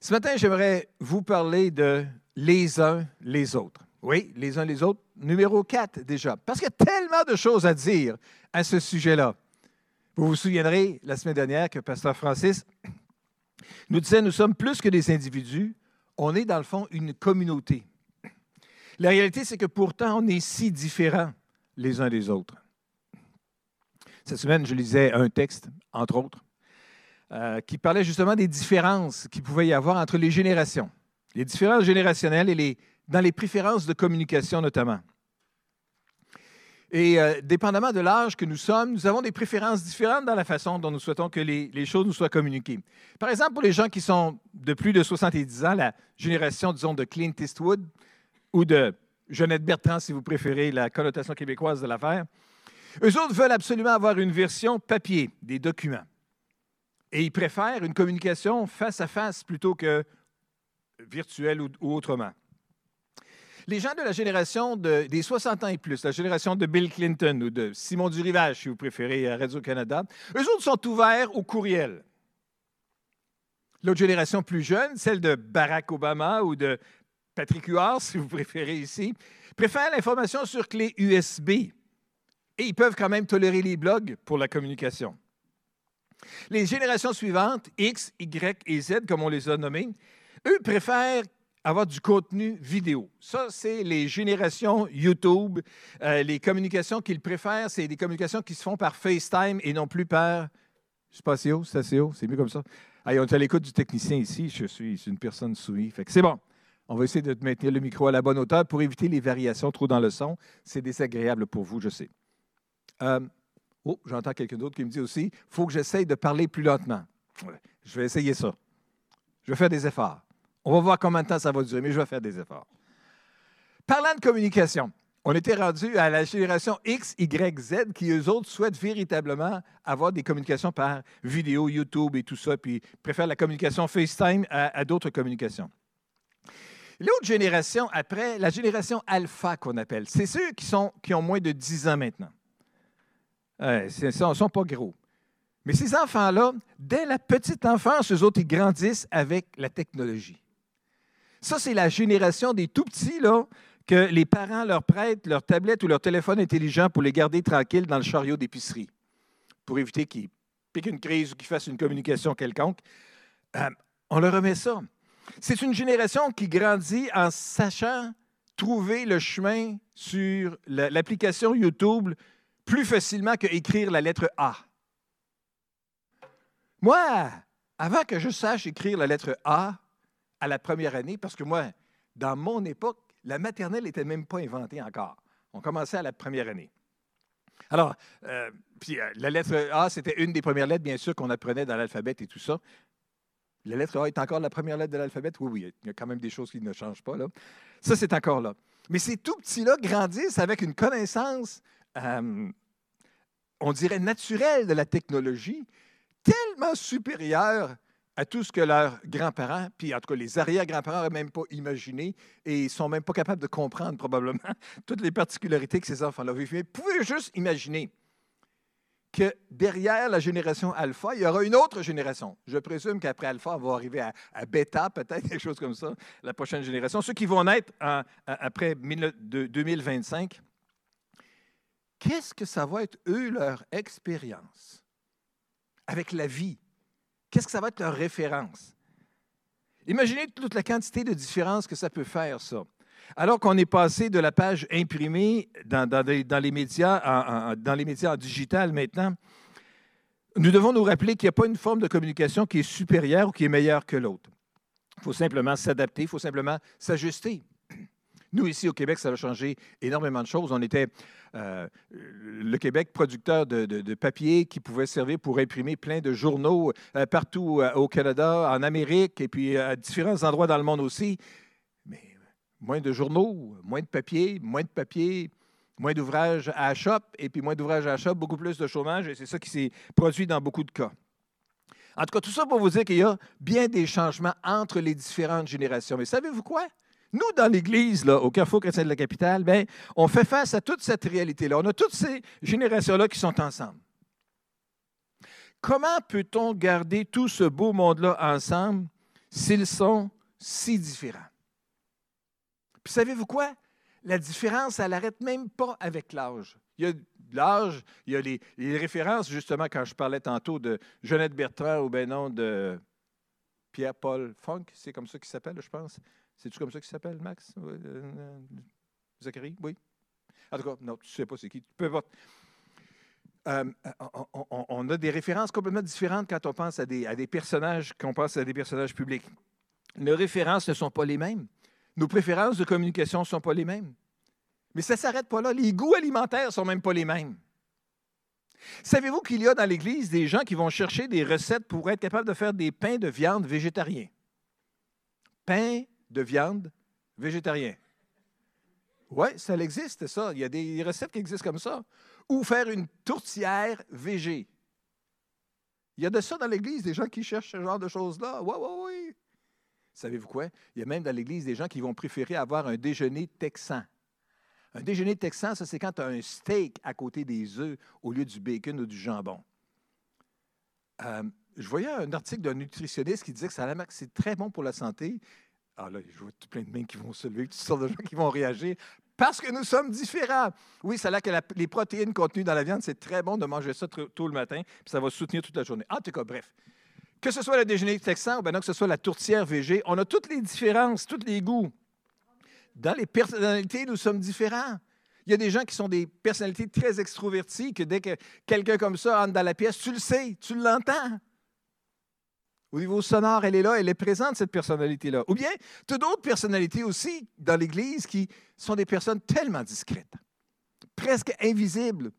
Ce matin, j'aimerais vous parler de les uns les autres. Oui, les uns les autres, numéro 4 déjà, parce qu'il y a tellement de choses à dire à ce sujet-là. Vous vous souviendrez la semaine dernière que Pasteur Francis nous disait, nous sommes plus que des individus, on est dans le fond une communauté. La réalité, c'est que pourtant, on est si différents les uns des autres. Cette semaine, je lisais un texte, entre autres, euh, qui parlait justement des différences qu'il pouvait y avoir entre les générations, les différences générationnelles et les, dans les préférences de communication notamment. Et euh, dépendamment de l'âge que nous sommes, nous avons des préférences différentes dans la façon dont nous souhaitons que les, les, choses nous soient communiquées. Par exemple, pour les gens qui sont de plus de 70 ans, la génération, disons, de Clint Eastwood ou de Jeannette Bertrand, si vous préférez la connotation québécoise de l'affaire, eux autres veulent absolument avoir une version papier des documents. Et ils préfèrent une communication face à face plutôt que virtuelle ou, autrement. Les gens de la génération de, des 60 ans et plus, la génération de Bill Clinton ou de Simon Durivage, si vous préférez, à Radio-Canada, eux autres sont ouverts au courriel. L'autre génération plus jeune, celle de Barack Obama ou de Patrick Huard, si vous préférez ici, préfère l'information sur clé USB. Et ils peuvent quand même tolérer les blogs pour la communication. Les générations suivantes, X, Y et Z, comme on les a nommées, eux préfèrent avoir du contenu vidéo. Ça, c'est les générations YouTube. Euh, les communications qu'ils préfèrent, c'est des communications qui se font par FaceTime et non plus par. Sais pas c'est mieux comme ça. Allez, on est à l'écoute du technicien ici. Je suis une personne soumise. C'est bon. On va essayer de maintenir le micro à la bonne hauteur pour éviter les variations trop dans le son. C'est désagréable pour vous, je sais. Euh, oh, j'entends quelqu'un d'autre qui me dit aussi il faut que j'essaye de parler plus lentement. Je vais essayer ça. Je vais faire des efforts. On va voir combien de temps ça va durer, mais je vais faire des efforts. Parlant de communication, on était rendu à la génération X, Y, Z qui, eux autres, souhaitent véritablement avoir des communications par vidéo, YouTube et tout ça, puis préfèrent la communication FaceTime à, d'autres communications. L'autre génération après, la génération alpha qu'on appelle, c'est ceux qui, sont, qui ont moins de 10 ans maintenant. Euh, ils ne sont pas gros. Mais ces enfants-là, dès la petite enfance, eux autres, ils grandissent avec la technologie. Ça, c'est la génération des tout petits, là, que les parents leur prêtent leur tablette ou leur téléphone intelligent pour les garder tranquilles dans le chariot d'épicerie, pour éviter qu'ils piquent une crise ou qu'ils fassent une communication quelconque. Euh, on leur remet ça. C'est une génération qui grandit en sachant trouver le chemin sur l'application YouTube plus facilement qu'écrire la lettre A. Moi, avant que je sache écrire la lettre A, à la première année, parce que moi, dans mon époque, la maternelle n'était même pas inventée encore. On commençait à la première année. Alors, euh, euh, la lettre A, c'était une des premières lettres, bien sûr, qu'on apprenait dans l'alphabet et tout ça. La lettre A est encore la première lettre de l'alphabet? Oui, oui, il y a quand même des choses qui ne changent pas. Là. Ça, c'est encore là. Mais ces tout petits-là grandissent avec une connaissance, euh, on dirait, naturelle de la technologie, tellement supérieure à tout ce que leurs grands-parents, puis en tout cas les arrière-grands-parents n'auraient même pas imaginé et ne sont même pas capables de comprendre probablement toutes les particularités que ces enfants-là vivent. Mais vous pouvez juste imaginer que derrière la génération alpha, il y aura une autre génération. Je présume qu'après alpha, on va arriver à, à bêta, peut-être, quelque chose comme ça, la prochaine génération. Ceux qui vont naître après 2025, qu'est-ce que ça va être, eux, leur expérience avec la vie? Qu'est-ce que ça va être leur référence? Imaginez toute la quantité de différences que ça peut faire, ça. Alors qu'on est passé de la page imprimée dans, les, médias, dans les médias en digital maintenant, nous devons nous rappeler qu'il n'y a pas une forme de communication qui est supérieure ou qui est meilleure que l'autre. Il faut simplement s'adapter, il faut simplement s'ajuster. Nous, ici au Québec, ça a changé énormément de choses. On était euh, le Québec producteur de, papier qui pouvait servir pour imprimer plein de journaux euh, partout euh, au Canada, en Amérique et puis à différents endroits dans le monde aussi. Mais moins de journaux, moins de papier, moins de papier, moins d'ouvrages à et puis moins d'ouvrages à beaucoup plus de chômage et c'est ça qui s'est produit dans beaucoup de cas. En tout cas, tout ça pour vous dire qu'il y a bien des changements entre les différentes générations. Mais savez-vous quoi? Nous, dans l'Église, au Carrefour chrétien de la capitale, ben, on fait face à toute cette réalité-là. On a toutes ces générations-là qui sont ensemble. Comment peut-on garder tout ce beau monde-là ensemble s'ils sont si différents? Puis savez-vous quoi? La différence, elle n'arrête même pas avec l'âge. Il y a l'âge, il y a les, références, justement, quand je parlais tantôt de Jeannette Bertrand ou ben non de Pierre-Paul Funk, c'est comme ça qu'il s'appelle, je pense. C'est-tu comme ça qu'il s'appelle, Max? Euh, euh, Zachary? Oui. En tout cas, non, tu ne sais pas c'est qui. Peu importe. Euh, on, a des références complètement différentes quand on pense à des, à des personnages, quand on pense à des personnages publics. Nos références ne sont pas les mêmes. Nos préférences de communication ne sont pas les mêmes. Mais ça ne s'arrête pas là. Les goûts alimentaires ne sont même pas les mêmes. Savez-vous qu'il y a dans l'Église des gens qui vont chercher des recettes pour être capables de faire des pains de viande végétariens? Pain de viande végétarien. Oui, ça existe, ça. Il y a des recettes qui existent comme ça. Ou faire une tourtière végé. Il y a de ça dans l'Église, des gens qui cherchent ce genre de choses-là. Oui, oui, oui. Savez-vous quoi? Il y a même dans l'Église des gens qui vont préférer avoir un déjeuner texan. Un déjeuner texan, ça, c'est quand tu as un steak à côté des œufs au lieu du bacon ou du jambon. Euh, je voyais un article d'un nutritionniste qui disait que c'est très bon pour la santé, ah là, je vois tout plein de mains qui vont se lever, toutes sortes de gens qui vont réagir. Parce que nous sommes différents. Oui, c'est là que les protéines contenues dans la viande, c'est très bon de manger ça tôt le matin, puis ça va soutenir toute la journée. En tout cas, bref. Que ce soit le déjeuner texan ou bien que ce soit la tourtière végé, on a toutes les différences, tous les goûts. Dans les personnalités, nous sommes différents. Il y a des gens qui sont des personnalités très extroverties, que dès que quelqu'un comme ça entre dans la pièce, tu le sais, tu l'entends. Au niveau sonore, elle est là, elle est présente, cette personnalité-là. Ou bien, tu as d'autres personnalités aussi dans l'Église qui sont des personnes tellement discrètes, presque invisibles.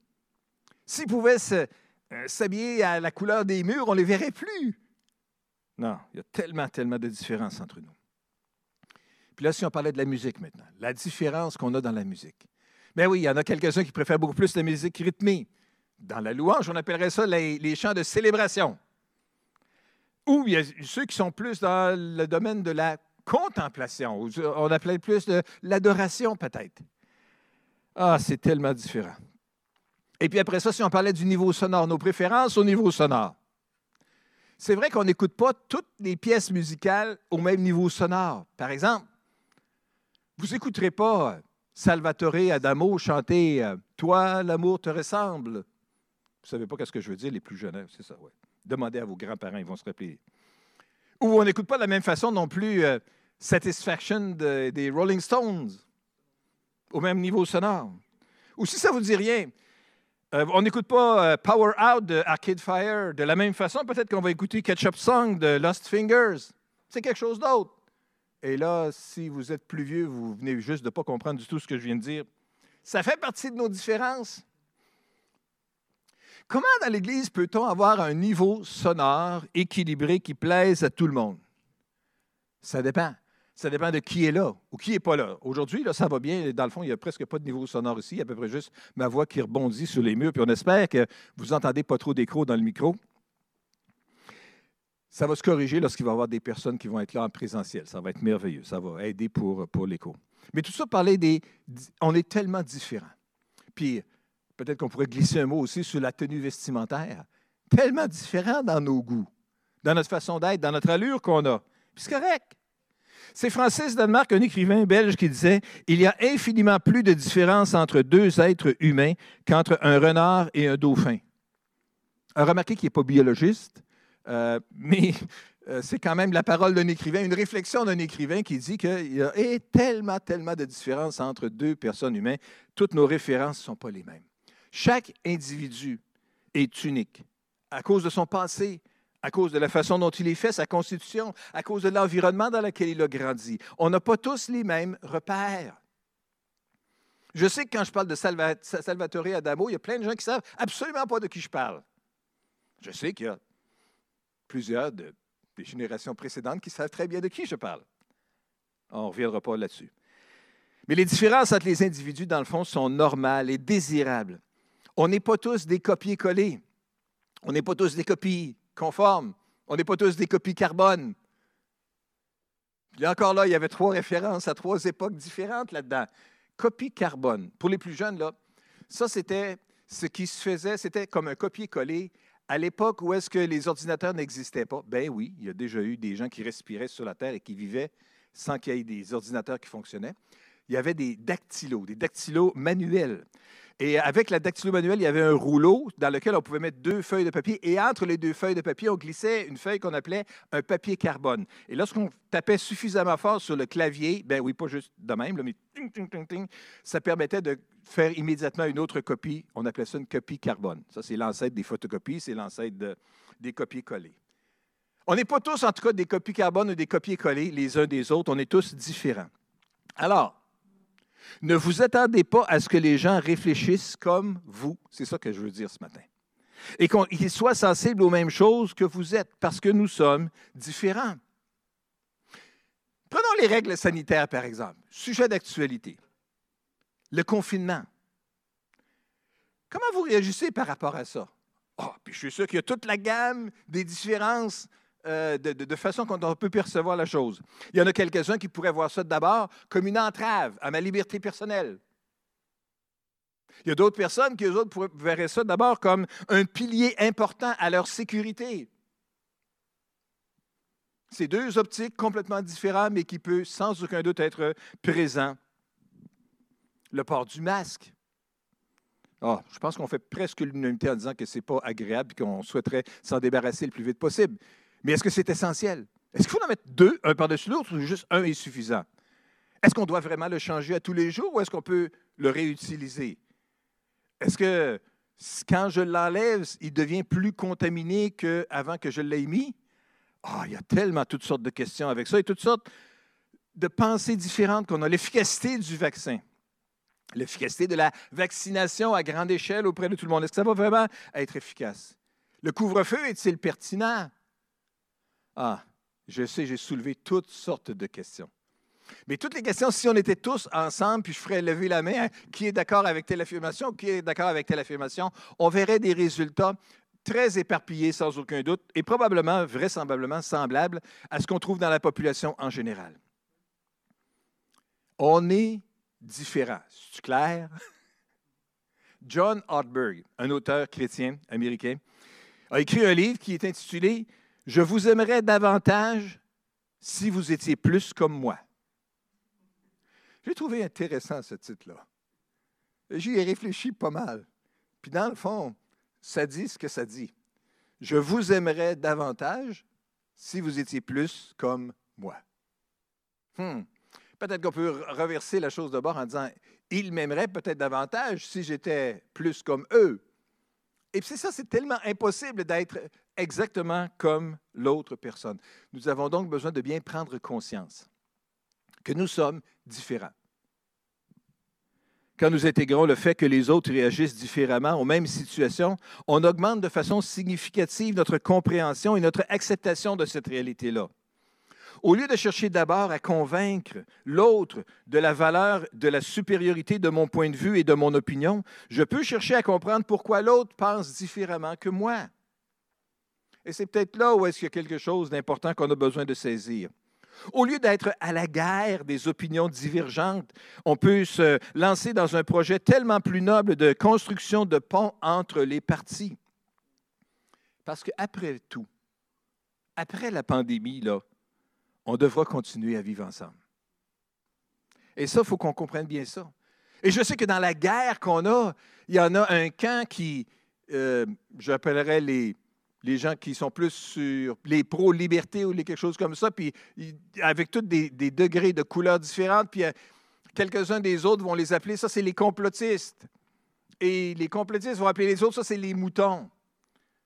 S'ils pouvaient euh, s'habiller à la couleur des murs, on ne les verrait plus. Non, il y a tellement, tellement de différences entre nous. Puis là, si on parlait de la musique maintenant, la différence qu'on a dans la musique. Mais ben oui, il y en a quelques-uns qui préfèrent beaucoup plus la musique rythmée. Dans la louange, on appellerait ça les chants de célébration. Ou il y a ceux qui sont plus dans le domaine de la contemplation, on appelait plus l'adoration peut-être. Ah, c'est tellement différent. Et puis après ça, si on parlait du niveau sonore, nos préférences au niveau sonore. C'est vrai qu'on n'écoute pas toutes les pièces musicales au même niveau sonore. Par exemple, vous n'écouterez pas Salvatore Adamo chanter euh, Toi, l'amour te ressemble. Vous ne savez pas ce que je veux dire, les plus jeunes, hein? c'est ça, oui. Demandez à vos grands-parents, ils vont se rappeler. Ou on n'écoute pas de la même façon non plus euh, Satisfaction des Rolling Stones, au même niveau sonore. Ou si ça ne vous dit rien, euh, on n'écoute pas euh, Power Out de Arcade Fire de la même façon. Peut-être qu'on va écouter Ketchup Song de Lost Fingers. C'est quelque chose d'autre. Et là, si vous êtes plus vieux, vous venez juste de ne pas comprendre du tout ce que je viens de dire. Ça fait partie de nos différences. Comment dans l'Église peut-on avoir un niveau sonore équilibré qui plaise à tout le monde? Ça dépend. Ça dépend de qui est là ou qui n'est pas là. Aujourd'hui, là, ça va bien. Dans le fond, il n'y a presque pas de niveau sonore ici. Il y a à peu près juste ma voix qui rebondit sur les murs. Puis on espère que vous n'entendez pas trop d'écho dans le micro. Ça va se corriger lorsqu'il va y avoir des personnes qui vont être là en présentiel. Ça va être merveilleux. Ça va aider pour, pour l'écho. Mais tout ça, parler des. On est tellement différents. Puis peut-être qu'on pourrait glisser un mot aussi sur la tenue vestimentaire. Tellement différent dans nos goûts, dans notre façon d'être, dans notre allure qu'on a. Puis c'est correct. C'est Francis Danemark, un écrivain belge, qui disait Il y a infiniment plus de différence entre deux êtres humains qu'entre un renard et un dauphin. Remarquez qu'il n'est pas biologiste, euh, mais euh, c'est quand même la parole d'un écrivain, une réflexion d'un écrivain qui dit qu'il y a tellement, tellement de différence entre deux personnes humaines. Toutes nos références ne sont pas les mêmes. Chaque individu est unique à cause de son passé, à cause de la façon dont il est fait, sa constitution, à cause de l'environnement dans lequel il a grandi. On n'a pas tous les mêmes repères. Je sais que quand je parle de Salvatore Adamo, il y a plein de gens qui ne savent absolument pas de qui je parle. Je sais qu'il y a plusieurs des générations précédentes qui savent très bien de qui je parle. On ne reviendra pas là-dessus. Mais les différences entre les individus, dans le fond, sont normales et désirables. On n'est pas tous des copier-coller. On n'est pas tous des copies conformes. On n'est pas tous des copies carbone. Puis encore là, il y avait trois références à trois époques différentes là-dedans. Copie carbone. Pour les plus jeunes, là, ça, c'était ce qui se faisait, c'était comme un copier-coller À l'époque où est-ce que les ordinateurs n'existaient pas, ben oui, il y a déjà eu des gens qui respiraient sur la Terre et qui vivaient sans qu'il y ait des ordinateurs qui fonctionnaient. Il y avait des dactylos, des dactylos manuels. Et avec la dactylo manuelle, il y avait un rouleau dans lequel on pouvait mettre deux feuilles de papier. Et entre les deux feuilles de papier, on glissait une feuille qu'on appelait un papier carbone. Et lorsqu'on tapait suffisamment fort sur le clavier, ben oui, pas juste de même, mais ting, ting, ting, ting, ça permettait de faire immédiatement une autre copie. On appelait ça une copie carbone. Ça, c'est l'ancêtre des photocopies, c'est l'ancêtre des copies collées. On n'est pas tous, en tout cas, des copies carbone ou des copies collées les uns des autres. On est tous différents. Alors, ne vous attendez pas à ce que les gens réfléchissent comme vous. C'est ça que je veux dire ce matin. Et qu'ils soient sensibles aux mêmes choses que vous êtes, parce que nous sommes différents. Prenons les règles sanitaires, par exemple. Sujet d'actualité. Le confinement. Comment vous réagissez par rapport à ça? Oh, puis je suis sûr qu'il y a toute la gamme des différences euh, de, façon qu'on peut percevoir la chose. Il y en a quelques-uns qui pourraient voir ça d'abord comme une entrave à ma liberté personnelle. Il y a d'autres personnes qui, eux autres, verraient ça d'abord comme un pilier important à leur sécurité. C'est deux optiques complètement différentes, mais qui peuvent sans aucun doute être présents. Le port du masque. Oh, je pense qu'on fait presque l'unanimité en disant que ce n'est pas agréable et qu'on souhaiterait s'en débarrasser le plus vite possible. Mais est-ce que c'est essentiel? Est-ce qu'il faut en mettre deux, un par-dessus l'autre, ou juste un est suffisant? Est-ce qu'on doit vraiment le changer à tous les jours ou est-ce qu'on peut le réutiliser? Est-ce que quand je l'enlève, il devient plus contaminé qu'avant que je l'ai mis? Ah, il y a tellement toutes sortes de questions avec ça et toutes sortes de pensées différentes qu'on a. L'efficacité du vaccin, l'efficacité de la vaccination à grande échelle auprès de tout le monde. Est-ce que ça va vraiment être efficace? Le couvre-feu est-il pertinent? Ah, je sais, j'ai soulevé toutes sortes de questions. Mais toutes les questions, si on était tous ensemble, puis je ferais lever la main, hein, qui est d'accord avec telle affirmation, qui est d'accord avec telle affirmation, on verrait des résultats très éparpillés sans aucun doute et probablement, vraisemblablement, semblables à ce qu'on trouve dans la population en général. On est différents. C'est clair? John Ortberg, un auteur chrétien américain, a écrit un livre qui est intitulé je vous aimerais davantage si vous étiez plus comme moi. J'ai trouvé intéressant ce titre-là. J'y ai réfléchi pas mal. Puis dans le fond, ça dit ce que ça dit. Je vous aimerais davantage si vous étiez plus comme moi. Hmm. Peut-être qu'on peut reverser la chose de bord en disant, ils m'aimeraient peut-être davantage si j'étais plus comme eux. Et c'est ça, c'est tellement impossible d'être exactement comme l'autre personne. Nous avons donc besoin de bien prendre conscience que nous sommes différents. Quand nous intégrons le fait que les autres réagissent différemment aux mêmes situations, on augmente de façon significative notre compréhension et notre acceptation de cette réalité-là. Au lieu de chercher d'abord à convaincre l'autre de la valeur, de la supériorité de mon point de vue et de mon opinion, je peux chercher à comprendre pourquoi l'autre pense différemment que moi. Et c'est peut-être là où est-ce qu'il y a quelque chose d'important qu'on a besoin de saisir. Au lieu d'être à la guerre des opinions divergentes, on peut se lancer dans un projet tellement plus noble de construction de ponts entre les parties. Parce qu'après tout, après la pandémie, là, on devra continuer à vivre ensemble. Et ça, il faut qu'on comprenne bien ça. Et je sais que dans la guerre qu'on a, il y en a un camp qui, euh, j'appellerais les, gens qui sont plus sur les pro-liberté ou les quelque chose comme ça, puis avec tous des, degrés de couleurs différentes, puis euh, quelques-uns des autres vont les appeler, ça c'est les complotistes. Et les complotistes vont appeler les autres, ça c'est les moutons.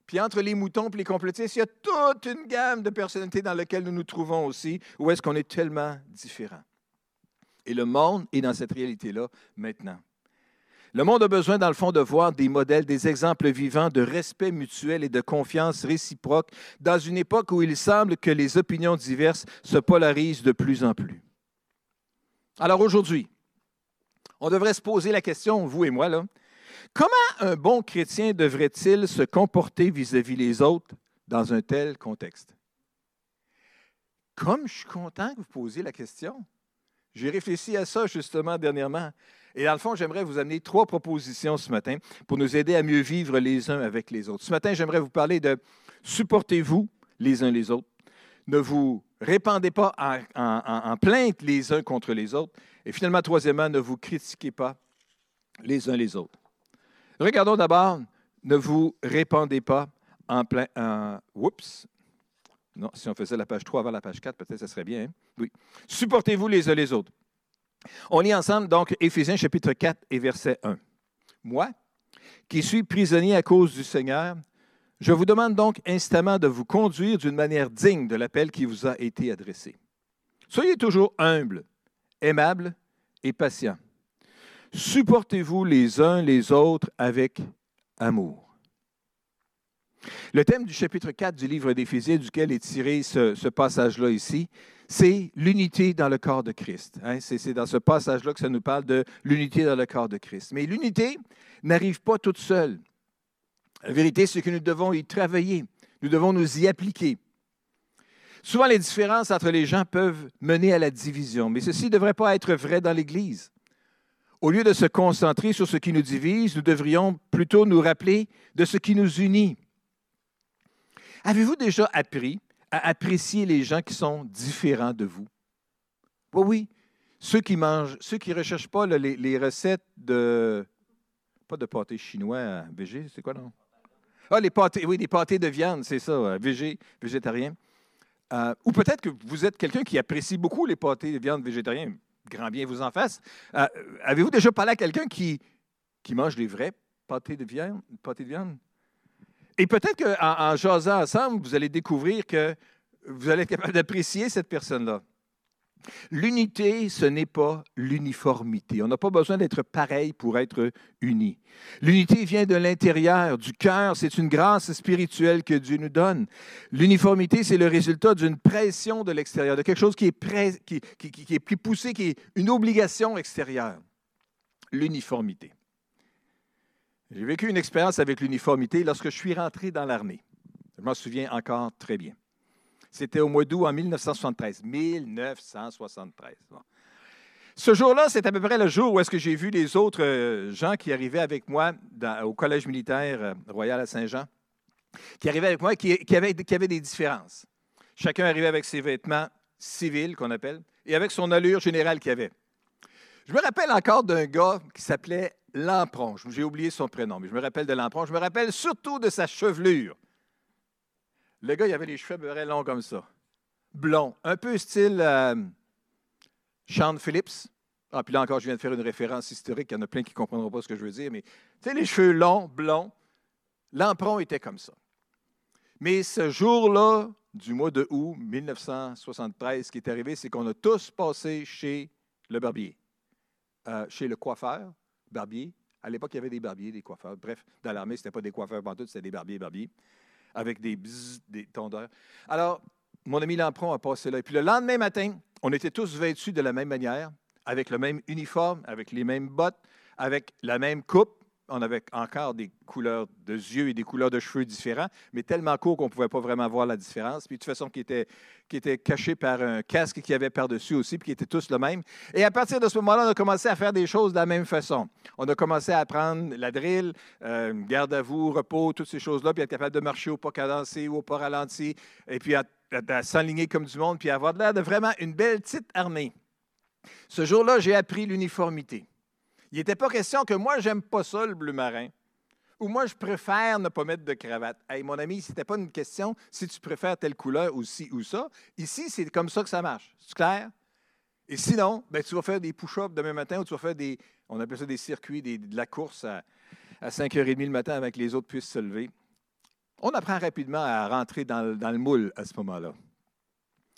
Puis entre les moutons et les complotistes, il y a toute une gamme de personnalités dans lesquelles nous nous trouvons aussi, où est-ce qu'on est tellement différents. Et le monde est dans cette réalité-là maintenant. Le monde a besoin, dans le fond, de voir des modèles, des exemples vivants de respect mutuel et de confiance réciproque dans une époque où il semble que les opinions diverses se polarisent de plus en plus. Alors aujourd'hui, on devrait se poser la question, vous et moi, là, comment un bon chrétien devrait-il se comporter vis-à-vis des autres dans un tel contexte? Comme je suis content que vous posiez la question, J'ai réfléchi à ça justement dernièrement. Et dans le fond, j'aimerais vous amener trois propositions ce matin pour nous aider à mieux vivre les uns avec les autres. Ce matin, j'aimerais vous parler de supportez-vous les uns les autres. Ne vous répandez pas en, plainte les uns contre les autres. Et finalement, troisièmement, ne vous critiquez pas les uns les autres. Regardons d'abord, ne vous répandez pas en plein. oups. Non, si on faisait la page 3 avant la page 4, peut-être ça serait bien. Hein? Oui. Supportez-vous les uns les autres. On lit ensemble donc Éphésiens chapitre 4 et verset 1. Moi, qui suis prisonnier à cause du Seigneur, je vous demande donc instamment de vous conduire d'une manière digne de l'appel qui vous a été adressé. Soyez toujours humble, aimable et patient. Supportez-vous les uns les autres avec amour. Le thème du chapitre 4 du livre d'Éphésiens, duquel est tiré ce, passage-là ici, c'est l'unité dans le corps de Christ. Hein. C'est dans ce passage-là que ça nous parle de l'unité dans le corps de Christ. Mais l'unité n'arrive pas toute seule. La vérité, c'est que nous devons y travailler. Nous devons nous y appliquer. Souvent, les différences entre les gens peuvent mener à la division, mais ceci ne devrait pas être vrai dans l'Église. Au lieu de se concentrer sur ce qui nous divise, nous devrions plutôt nous rappeler de ce qui nous unit. Avez-vous déjà appris à apprécier les gens qui sont différents de vous? Oui, oui. Ceux qui mangent, ceux qui ne recherchent pas les, recettes de. Pas de pâté chinois VG, c'est quoi, non? Ah, les pâtés, oui, des pâtés de viande, c'est ça, VG, végétarien. Euh, ou peut-être que vous êtes quelqu'un qui apprécie beaucoup les pâtés de viande végétariens grand bien vous en fasse. Euh, avez-vous déjà parlé à quelqu'un qui, mange des vrais pâtés de viande? Pâtés de viande? Et peut-être qu'en en jasant ensemble, vous allez découvrir que vous allez être capable d'apprécier cette personne-là. L'unité, ce n'est pas l'uniformité. On n'a pas besoin d'être pareil pour être unis. L'unité vient de l'intérieur, du cœur. C'est une grâce spirituelle que Dieu nous donne. L'uniformité, c'est le résultat d'une pression de l'extérieur, de quelque chose qui est, qui, qui est plus poussé, qui est une obligation extérieure. L'uniformité. J'ai vécu une expérience avec l'uniformité lorsque je suis rentré dans l'armée. Je m'en souviens encore très bien. C'était au mois d'août en 1973. 1973. Ce jour-là, c'est à peu près le jour où est-ce que j'ai vu les autres euh, gens qui arrivaient avec moi au Collège militaire euh, royal à Saint-Jean, qui arrivaient avec moi, qui, qui, avaient, des différences. Chacun arrivait avec ses vêtements civils, qu'on appelle, et avec son allure générale qu'il avait. Je me rappelle encore d'un gars qui s'appelait Lampron. J'ai oublié son prénom, mais je me rappelle de Lampron. Je me rappelle surtout de sa chevelure. Le gars, il avait les cheveux très longs comme ça. Blond. Un peu style euh, Sean Phillips. Ah, puis là encore, je viens de faire une référence historique. Il y en a plein qui ne comprendront pas ce que je veux dire. Mais tu sais, les cheveux longs, blonds. L'emprunt était comme ça. Mais ce jour-là, du mois de août 1973, ce qui est arrivé, c'est qu'on a tous passé chez le barbier, euh, chez le coiffeur, barbier. À l'époque, il y avait des barbiers, des coiffeurs. Bref, dans l'armée, ce n'était pas des coiffeurs tout, c'était des barbiers, barbiers avec des bzzz, tondeurs. Alors, mon ami Lampron a passé là. Et puis le lendemain matin, on était tous vêtus de la même manière, avec le même uniforme, avec les mêmes bottes, avec la même coupe, on avait encore des couleurs de yeux et des couleurs de cheveux différents, mais tellement courts qu'on ne pouvait pas vraiment voir la différence. Puis de toute façon, qui était, qui caché par un casque qui avait par-dessus aussi, puis qui étaient tous le même. Et à partir de ce moment-là, on a commencé à faire des choses de la même façon. On a commencé à apprendre la drill, euh, garde à vous, repos, toutes ces choses-là, puis être capable de marcher au pas cadencé ou au pas ralenti, et puis à, s'enligner comme du monde, puis avoir l'air de vraiment une belle petite armée. Ce jour-là, j'ai appris l'uniformité. Il n'était pas question que moi, j'aime pas ça, le bleu marin. Ou moi, je préfère ne pas mettre de cravate. Hey, mon ami, ce n'était pas une question si tu préfères telle couleur ou ci ou ça. Ici, c'est comme ça que ça marche. C'est clair? Et sinon, ben, tu vas faire des push-ups demain matin ou tu vas faire des, on appelle ça des circuits, de la course à, 5h30 le matin avec les autres puissent se lever. On apprend rapidement à rentrer dans, le moule à ce moment-là.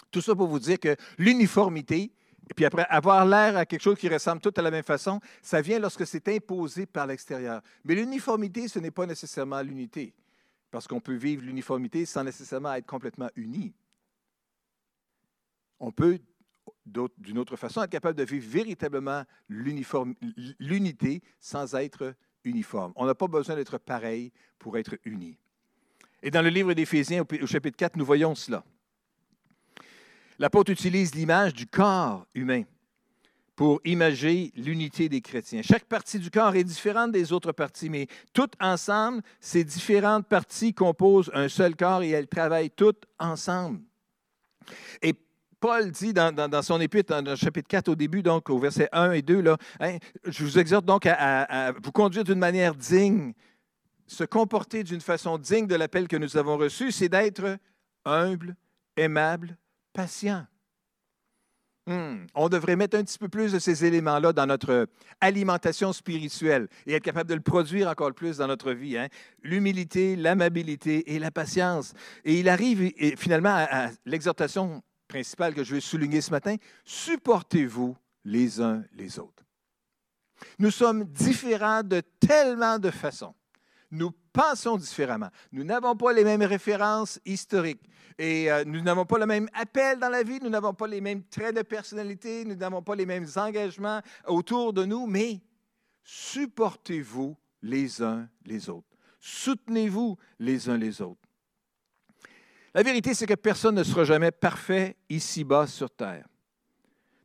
Tout ça pour vous dire que l'uniformité, puis après, avoir l'air à quelque chose qui ressemble tout à la même façon, ça vient lorsque c'est imposé par l'extérieur. Mais l'uniformité, ce n'est pas nécessairement l'unité, parce qu'on peut vivre l'uniformité sans nécessairement être complètement uni. On peut, d'une autre façon, être capable de vivre véritablement l'unité sans être uniforme. On n'a pas besoin d'être pareil pour être uni. Et dans le livre d'Éphésiens, au chapitre 4, nous voyons cela. L'apôtre utilise l'image du corps humain. pour imager l'unité des chrétiens. Chaque partie du corps est différente des autres parties, mais toutes ensemble, ces différentes parties composent un seul corps et elles travaillent toutes ensemble. Et Paul dit dans, son épître, dans le chapitre 4 au début, donc au verset 1 et 2, là, hein, je vous exhorte donc à, vous conduire d'une manière digne, se comporter d'une façon digne de l'appel que nous avons reçu, c'est d'être humble, aimable, patient. Hmm, on devrait mettre un petit peu plus de ces éléments-là dans notre alimentation spirituelle et être capable de le produire encore plus dans notre vie. Hein. L'humilité, l'amabilité et la patience. Et il arrive finalement à l'exhortation principale que je vais souligner ce matin, supportez-vous les uns les autres. Nous sommes différents de tellement de façons. Nous pensons différemment. Nous n'avons pas les mêmes références historiques et euh, nous n'avons pas le même appel dans la vie, nous n'avons pas les mêmes traits de personnalité, nous n'avons pas les mêmes engagements autour de nous, mais supportez-vous les uns les autres. Soutenez-vous les uns les autres. La vérité, c'est que personne ne sera jamais parfait ici-bas sur terre.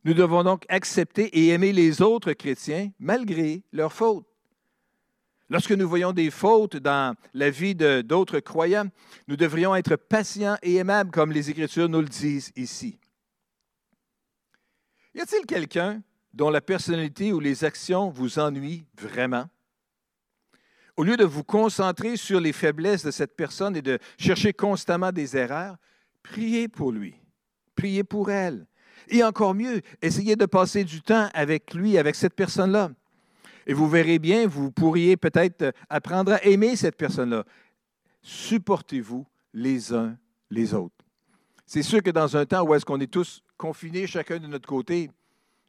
Nous devons donc accepter et aimer les autres chrétiens malgré leurs fautes. Lorsque nous voyons des fautes dans la vie d'autres croyants, nous devrions être patients et aimables comme les Écritures nous le disent ici. Y a-t-il quelqu'un dont la personnalité ou les actions vous ennuient vraiment? Au lieu de vous concentrer sur les faiblesses de cette personne et de chercher constamment des erreurs, priez pour lui, priez pour elle. Et encore mieux, essayez de passer du temps avec lui, avec cette personne-là. Et vous verrez bien, vous pourriez peut-être apprendre à aimer cette personne-là. Supportez-vous les uns les autres. C'est sûr que dans un temps où est-ce qu'on est tous confinés chacun de notre côté,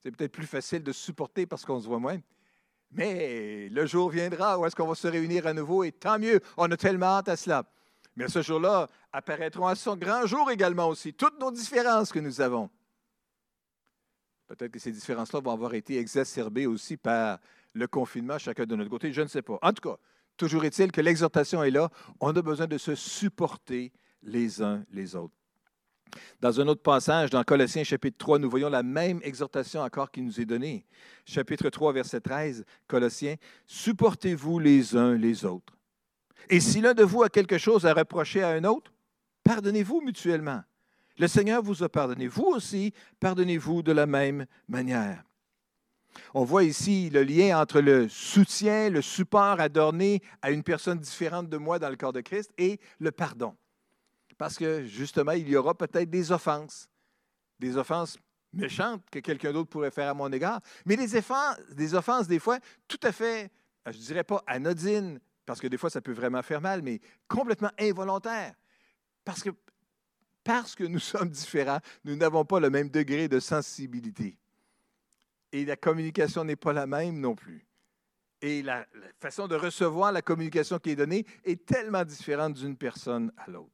c'est peut-être plus facile de supporter parce qu'on se voit moins. Mais le jour viendra où est-ce qu'on va se réunir à nouveau et tant mieux, on a tellement hâte à cela. Mais ce jour-là apparaîtront à son grand jour également aussi toutes nos différences que nous avons. Peut-être que ces différences-là vont avoir été exacerbées aussi par le confinement chacun de notre côté, je ne sais pas. En tout cas, toujours est-il que l'exhortation est là. On a besoin de se supporter les uns les autres. Dans un autre passage, dans Colossiens chapitre 3, nous voyons la même exhortation encore qui nous est donnée. Chapitre 3, verset 13, Colossiens, Supportez-vous les uns les autres. Et si l'un de vous a quelque chose à reprocher à un autre, pardonnez-vous mutuellement. Le Seigneur vous a pardonné. Vous aussi, pardonnez-vous de la même manière. On voit ici le lien entre le soutien, le support donner à une personne différente de moi dans le corps de Christ et le pardon parce que justement, il y aura peut-être des offenses, des offenses méchantes que quelqu'un d'autre pourrait faire à mon égard, mais des offenses, des offenses, des fois, tout à fait, je ne dirais pas anodines, parce que des fois, ça peut vraiment faire mal, mais complètement involontaires. Parce que, parce que nous sommes différents, nous n'avons pas le même degré de sensibilité. Et la communication n'est pas la même non plus. Et la façon de recevoir la communication qui est donnée est tellement différente d'une personne à l'autre.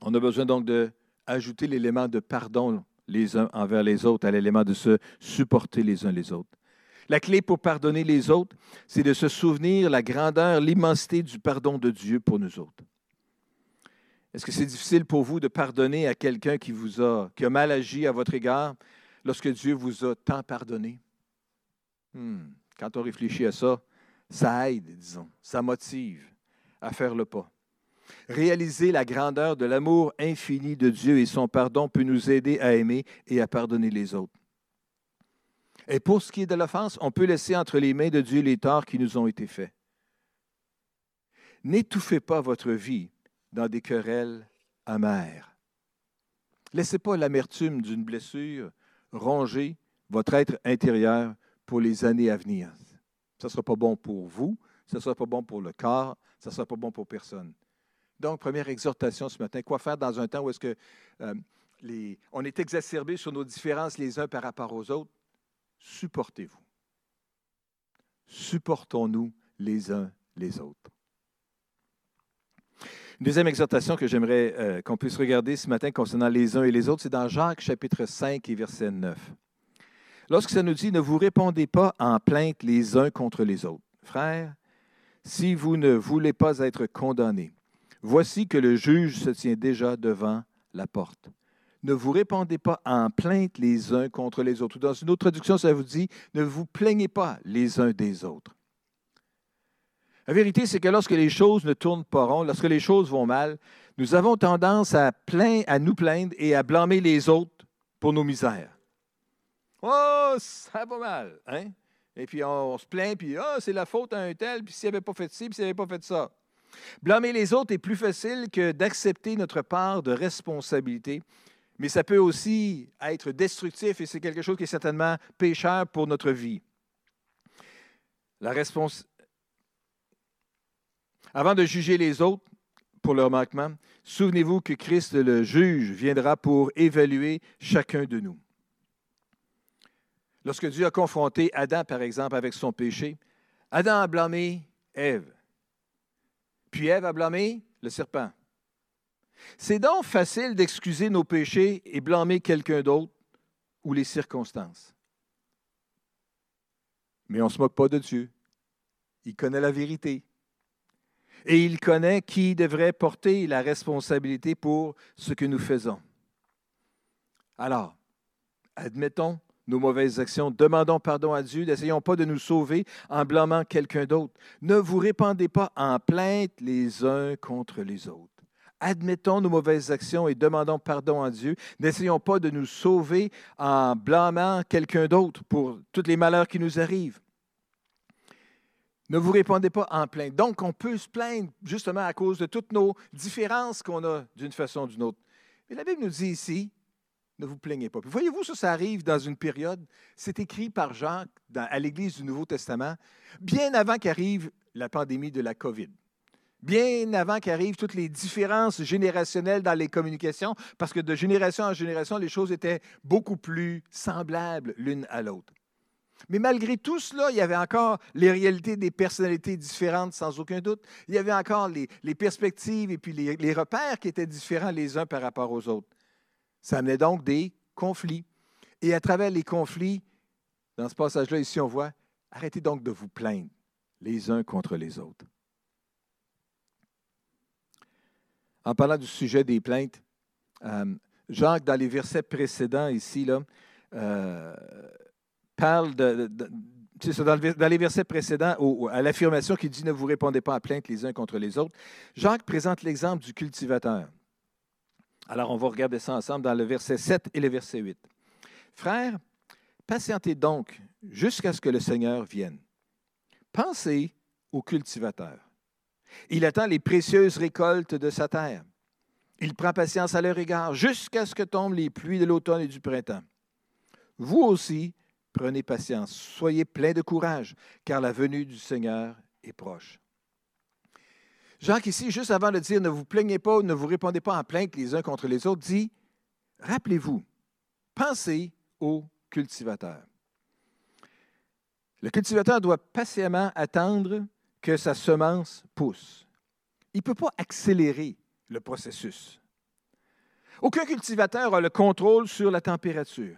On a besoin donc d'ajouter l'élément de pardon les uns envers les autres à l'élément de se supporter les uns les autres. La clé pour pardonner les autres, c'est de se souvenir la grandeur, l'immensité du pardon de Dieu pour nous autres. Est-ce que c'est difficile pour vous de pardonner à quelqu'un qui vous a, qui a mal agi à votre égard lorsque Dieu vous a tant pardonné? Hmm. Quand on réfléchit à ça, ça aide, disons, ça motive à faire le pas. Réaliser la grandeur de l'amour infini de Dieu et son pardon peut nous aider à aimer et à pardonner les autres. Et pour ce qui est de l'offense, on peut laisser entre les mains de Dieu les torts qui nous ont été faits. N'étouffez pas votre vie dans des querelles amères. Laissez pas l'amertume d'une blessure ronger votre être intérieur pour les années à venir. Ce ne sera pas bon pour vous, ce ne sera pas bon pour le corps, ce ne sera pas bon pour personne. Donc, première exhortation ce matin, quoi faire dans un temps où est-ce que euh, on est exacerbé sur nos différences les uns par rapport aux autres? Supportez-vous. Supportons-nous les uns les autres. Une deuxième exhortation que j'aimerais euh, qu'on puisse regarder ce matin concernant les uns et les autres, c'est dans Jacques chapitre 5 et verset 9. Lorsque ça nous dit, ne vous répondez pas en plainte les uns contre les autres. Frères, si vous ne voulez pas être condamnés, Voici que le juge se tient déjà devant la porte. ne vous répandez pas en plainte les uns contre les autres. Dans une autre traduction, ça vous dit, ne vous plaignez pas les uns des autres. La vérité, c'est que lorsque les choses ne tournent pas rond, lorsque les choses vont mal, nous avons tendance à, nous plaindre et à blâmer les autres pour nos misères. Oh, ça va mal, hein? Et puis on, se plaint, puis oh, c'est la faute à un tel, puis s'il n'avait pas fait ci, puis s'il n'avait pas fait ça. Blâmer les autres est plus facile que d'accepter notre part de responsabilité, mais ça peut aussi être destructif et c'est quelque chose qui est certainement pécheur pour notre vie. La réponse. Avant de juger les autres pour leur manquement, souvenez-vous que Christ, le juge, viendra pour évaluer chacun de nous. Lorsque Dieu a confronté Adam, par exemple, avec son péché, Adam a blâmé Ève. Puis Ève a blâmé le serpent. C'est donc facile d'excuser nos péchés et blâmer quelqu'un d'autre ou les circonstances. Mais on ne se moque pas de Dieu. Il connaît la vérité. Et il connaît qui devrait porter la responsabilité pour ce que nous faisons. Alors, admettons nos mauvaises actions. Demandons pardon à Dieu. N'essayons pas de nous sauver en blâmant quelqu'un d'autre. Ne vous répandez pas en plainte les uns contre les autres. Admettons nos mauvaises actions et demandons pardon à Dieu. N'essayons pas de nous sauver en blâmant quelqu'un d'autre pour tous les malheurs qui nous arrivent. Ne vous répandez pas en plainte. Donc, on peut se plaindre justement à cause de toutes nos différences qu'on a d'une façon ou d'une autre. Mais la Bible nous dit ici, ne vous plaignez pas. Voyez-vous, ça, ça arrive dans une période, c'est écrit par Jacques à l'Église du Nouveau Testament, bien avant qu'arrive la pandémie de la COVID. Bien avant qu'arrivent toutes les différences générationnelles dans les communications, parce que de génération en génération, les choses étaient beaucoup plus semblables l'une à l'autre. Mais malgré tout cela, il y avait encore les réalités des personnalités différentes, sans aucun doute. Il y avait encore les, perspectives et puis les repères qui étaient différents les uns par rapport aux autres. Ça amenait donc des conflits. Et à travers les conflits, dans ce passage-là, ici, on voit, arrêtez donc de vous plaindre les uns contre les autres. En parlant du sujet des plaintes, euh, Jacques, dans les versets précédents ici, là, euh, de, dans, les versets précédents, à l'affirmation qui dit ne vous répondez pas à plainte les uns contre les autres, Jacques présente l'exemple du cultivateur. Alors, on va regarder ça ensemble dans le verset 7 et le verset 8. Frères, patientez donc jusqu'à ce que le Seigneur vienne. Pensez au cultivateur. Il attend les précieuses récoltes de sa terre. Il prend patience à leur égard jusqu'à ce que tombent les pluies de l'automne et du printemps. Vous aussi, prenez patience, soyez pleins de courage, car la venue du Seigneur est proche. Jacques, ici, juste avant de dire ne vous plaignez pas, ne vous répondez pas en plainte les uns contre les autres, dit rappelez-vous, pensez au cultivateur. Le cultivateur doit patiemment attendre que sa semence pousse. Il ne peut pas accélérer le processus. Aucun cultivateur a le contrôle sur la température.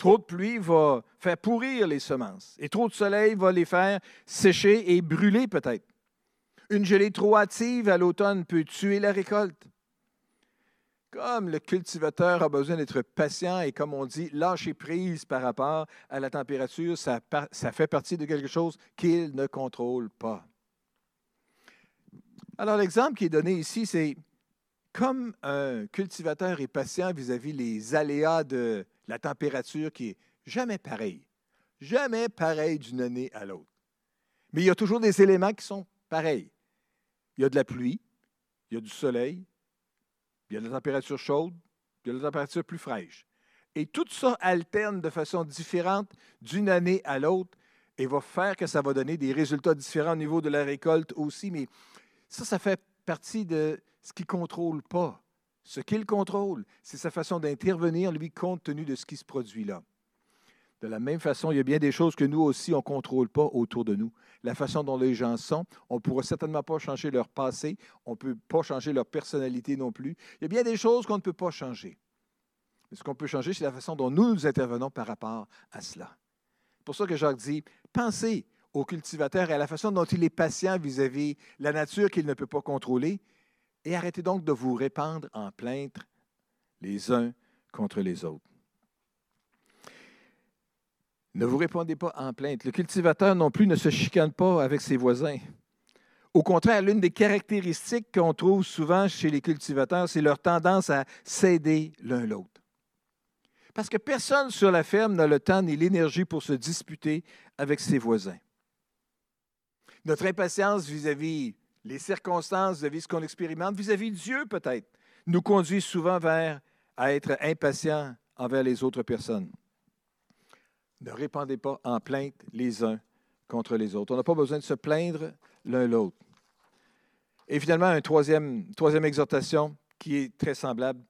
Trop de pluie va faire pourrir les semences et trop de soleil va les faire sécher et brûler peut-être. Une gelée trop hâtive à l'automne peut tuer la récolte. Comme le cultivateur a besoin d'être patient et comme on dit, lâcher prise par rapport à la température, ça, ça fait partie de quelque chose qu'il ne contrôle pas. Alors l'exemple qui est donné ici, c'est comme un cultivateur est patient vis-à-vis les aléas de la température qui est jamais pareil, jamais pareil d'une année à l'autre. Mais il y a toujours des éléments qui sont pareils il y a de la pluie, il y a du soleil, il y a de la température chaude, il y a de la température plus fraîche. Et tout ça alterne de façon différente d'une année à l'autre et va faire que ça va donner des résultats différents au niveau de la récolte aussi. Mais ça, ça fait partie de ce qu'il ne contrôle pas. Ce qu'il contrôle, c'est sa façon d'intervenir, lui, compte tenu de ce qui se produit là. De la même façon, il y a bien des choses que nous aussi, on ne contrôle pas autour de nous. La façon dont les gens sont, on ne pourra certainement pas changer leur passé, on ne peut pas changer leur personnalité non plus. Il y a bien des choses qu'on ne peut pas changer. Mais ce qu'on peut changer, c'est la façon dont nous nous intervenons par rapport à cela. C'est pour ça que Jacques dit, pensez au cultivateur et à la façon dont il est patient vis-à-vis -vis la nature qu'il ne peut pas contrôler, et arrêtez donc de vous répandre en plainte les uns contre les autres. Ne vous répondez pas en plainte. Le cultivateur non plus ne se chicane pas avec ses voisins. Au contraire, l'une des caractéristiques qu'on trouve souvent chez les cultivateurs, c'est leur tendance à s'aider l'un l'autre. Parce que personne sur la ferme n'a le temps ni l'énergie pour se disputer avec ses voisins. Notre impatience vis-à-vis les circonstances, vis-à-vis ce qu'on expérimente, vis-à-vis de Dieu peut-être, nous conduit souvent vers à être impatients envers les autres personnes. Ne répandez pas en plainte les uns contre les autres. On n'a pas besoin de se plaindre l'un l'autre. Et finalement, une troisième, troisième exhortation qui est très semblable.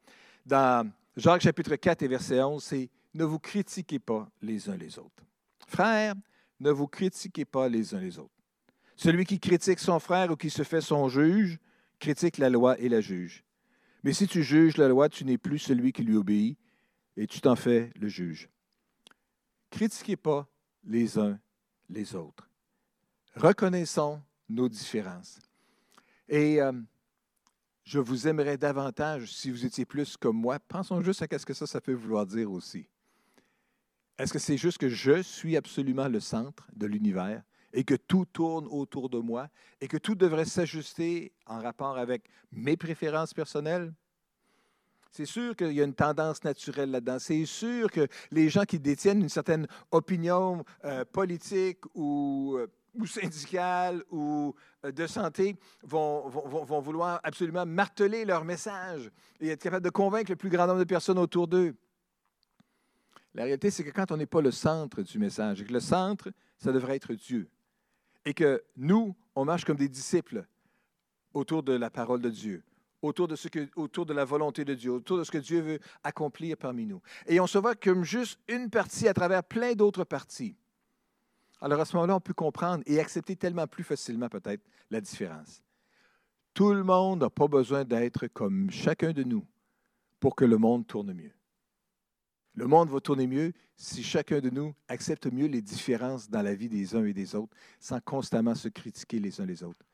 Dans Jacques chapitre 4 et verset 11, c'est Ne vous critiquez pas les uns les autres. Frères, ne vous critiquez pas les uns les autres. Celui qui critique son frère ou qui se fait son juge, critique la loi et la juge. Mais si tu juges la loi, tu n'es plus celui qui lui obéit et tu t'en fais le juge. Critiquez pas les uns les autres. Reconnaissons nos différences. Et euh, je vous aimerais davantage si vous étiez plus comme moi. Pensons juste à ce que ça, ça peut vouloir dire aussi. Est-ce que c'est juste que je suis absolument le centre de l'univers? Et que tout tourne autour de moi et que tout devrait s'ajuster en rapport avec mes préférences personnelles? C'est sûr qu'il y a une tendance naturelle là-dedans. C'est sûr que les gens qui détiennent une certaine opinion euh, politique ou, euh, ou, syndicale ou euh, de santé vont, vouloir absolument marteler leur message et être capable de convaincre le plus grand nombre de personnes autour d'eux. La réalité, c'est que quand on n'est pas le centre du message, et que le centre, ça devrait être Dieu, et que nous, on marche comme des disciples autour de la parole de Dieu, autour de, la volonté de Dieu, autour de ce que Dieu veut accomplir parmi nous. Et on se voit comme juste une partie à travers plein d'autres parties. Alors à ce moment-là, on peut comprendre et accepter tellement plus facilement peut-être la différence. Tout le monde n'a pas besoin d'être comme chacun de nous pour que le monde tourne mieux. Le monde va tourner mieux si chacun de nous accepte mieux les différences dans la vie des uns et des autres sans constamment se critiquer les uns les autres.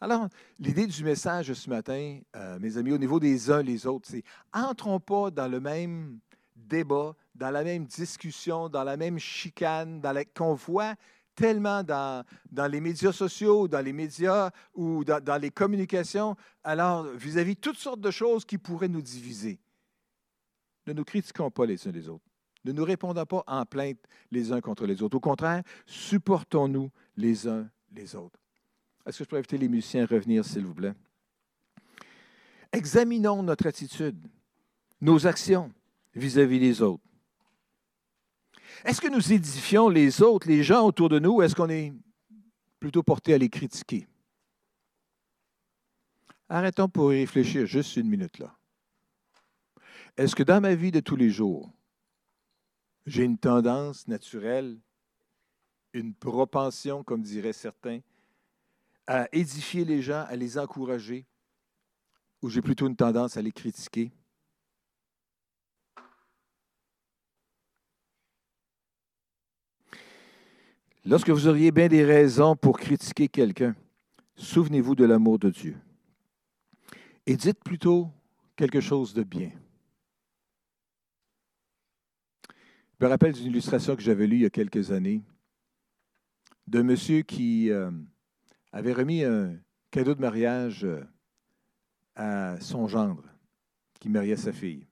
Alors, l'idée du message ce matin, euh, mes amis, au niveau des uns les autres, c'est entrons pas dans le même débat, dans la même discussion, dans la même chicane qu'on voit tellement dans, dans, les médias sociaux, dans les médias ou dans, dans les communications, alors vis-à-vis -vis toutes sortes de choses qui pourraient nous diviser. Ne nous critiquons pas les uns les autres. Ne nous répondons pas en plainte les uns contre les autres. Au contraire, supportons-nous les uns les autres. Est-ce que je peux inviter les musiciens à revenir, s'il vous plaît? Examinons notre attitude, nos actions vis-à-vis des autres. Est-ce que nous édifions les autres, les gens autour de nous, ou est-ce qu'on est plutôt porté à les critiquer? Arrêtons pour y réfléchir juste une minute là. Est-ce que dans ma vie de tous les jours, j'ai une tendance naturelle, une propension, comme diraient certains, à édifier les gens, à les encourager, ou j'ai plutôt une tendance à les critiquer? Lorsque vous auriez bien des raisons pour critiquer quelqu'un, souvenez-vous de l'amour de Dieu. Et dites plutôt quelque chose de bien. Je me rappelle d'une illustration que j'avais lue il y a quelques années d'un monsieur qui euh, avait remis un cadeau de mariage euh, à son gendre qui mariait sa fille.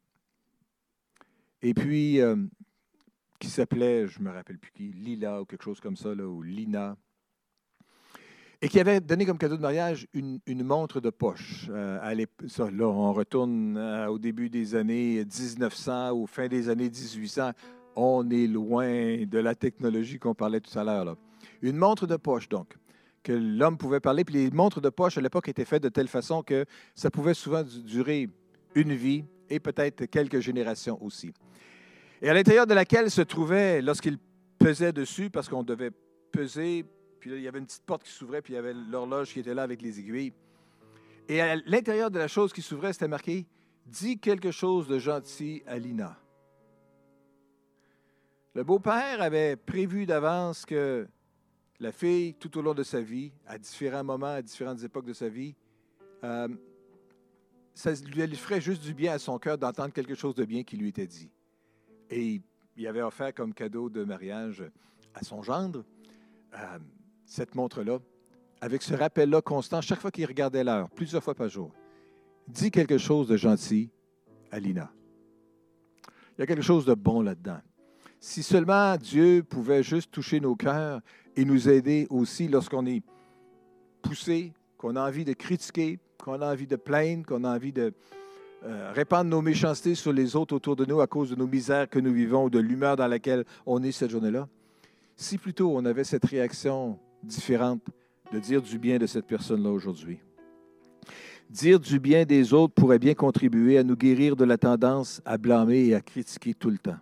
Et puis, euh, qui s'appelait, je ne me rappelle plus qui, Lila ou quelque chose comme ça, là, ou Lina, et qui avait donné comme cadeau de mariage une, montre de poche. là, on retourne au début des années 1900, ou fin des années 1800 on est loin de la technologie qu'on parlait tout à l'heure. Une montre de poche, donc, que l'homme pouvait parler. Puis les montres de poche, à l'époque, étaient faites de telle façon que ça pouvait souvent durer une vie et peut-être quelques générations aussi. Et à l'intérieur de laquelle se trouvait, lorsqu'il pesait dessus, parce qu'on devait peser, puis il y avait une petite porte qui s'ouvrait, puis il y avait l'horloge qui était là avec les aiguilles. Et à l'intérieur de la chose qui s'ouvrait, c'était marqué Dis quelque chose de gentil à Lina. Le beau-père avait prévu d'avance que la fille, tout au long de sa vie, à différents moments, à différentes époques de sa vie, euh, ça lui ferait juste du bien à son cœur d'entendre quelque chose de bien qui lui était dit. Et il avait offert comme cadeau de mariage à son gendre euh, cette montre-là, avec ce rappel-là constant, chaque fois qu'il regardait l'heure, plusieurs fois par jour. Dis quelque chose de gentil à Lina. Il y a quelque chose de bon là-dedans. Si seulement Dieu pouvait juste toucher nos cœurs et nous aider aussi lorsqu'on est poussé, qu'on a envie de critiquer, qu'on a envie de plaindre, qu'on a envie de euh, répandre nos méchancetés sur les autres autour de nous à cause de nos misères que nous vivons ou de l'humeur dans laquelle on est cette journée-là. Si plutôt on avait cette réaction différente de dire du bien de cette personne-là aujourd'hui. Dire du bien des autres pourrait bien contribuer à nous guérir de la tendance à blâmer et à critiquer tout le temps.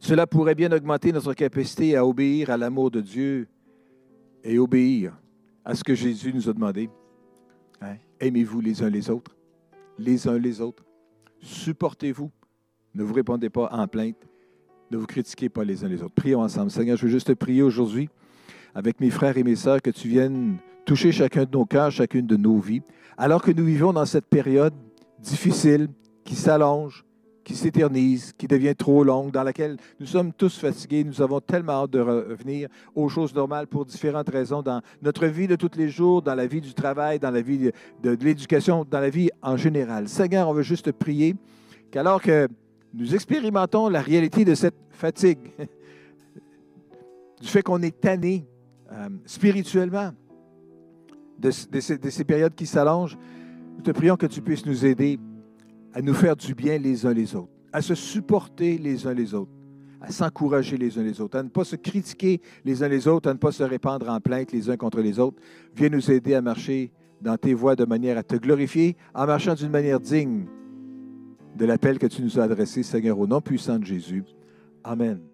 Cela pourrait bien augmenter notre capacité à obéir à l'amour de Dieu et obéir à ce que Jésus nous a demandé. Hein? Aimez-vous les uns les autres, les uns les autres. Supportez-vous. Ne vous répondez pas en plainte. Ne vous critiquez pas les uns les autres. Prions ensemble. Seigneur, je veux juste te prier aujourd'hui avec mes frères et mes sœurs que tu viennes toucher chacun de nos cœurs, chacune de nos vies, alors que nous vivons dans cette période difficile qui s'allonge, qui s'éternise, qui devient trop longue, dans laquelle nous sommes tous fatigués, nous avons tellement hâte de revenir aux choses normales pour différentes raisons dans notre vie de tous les jours, dans la vie du travail, dans la vie de, de l'éducation, dans la vie en général. Seigneur, on veut juste prier qu'alors que nous expérimentons la réalité de cette fatigue, du fait qu'on est tanné euh, spirituellement, de, ces, périodes qui s'allongent, nous te prions que tu puisses nous aider à nous faire du bien les uns les autres, à se supporter les uns les autres, à s'encourager les uns les autres, à ne pas se critiquer les uns les autres, à ne pas se répandre en plainte les uns contre les autres. Viens nous aider à marcher dans tes voies de manière à te glorifier, en marchant d'une manière digne de l'appel que tu nous as adressé, Seigneur, au nom puissant de Jésus. Amen.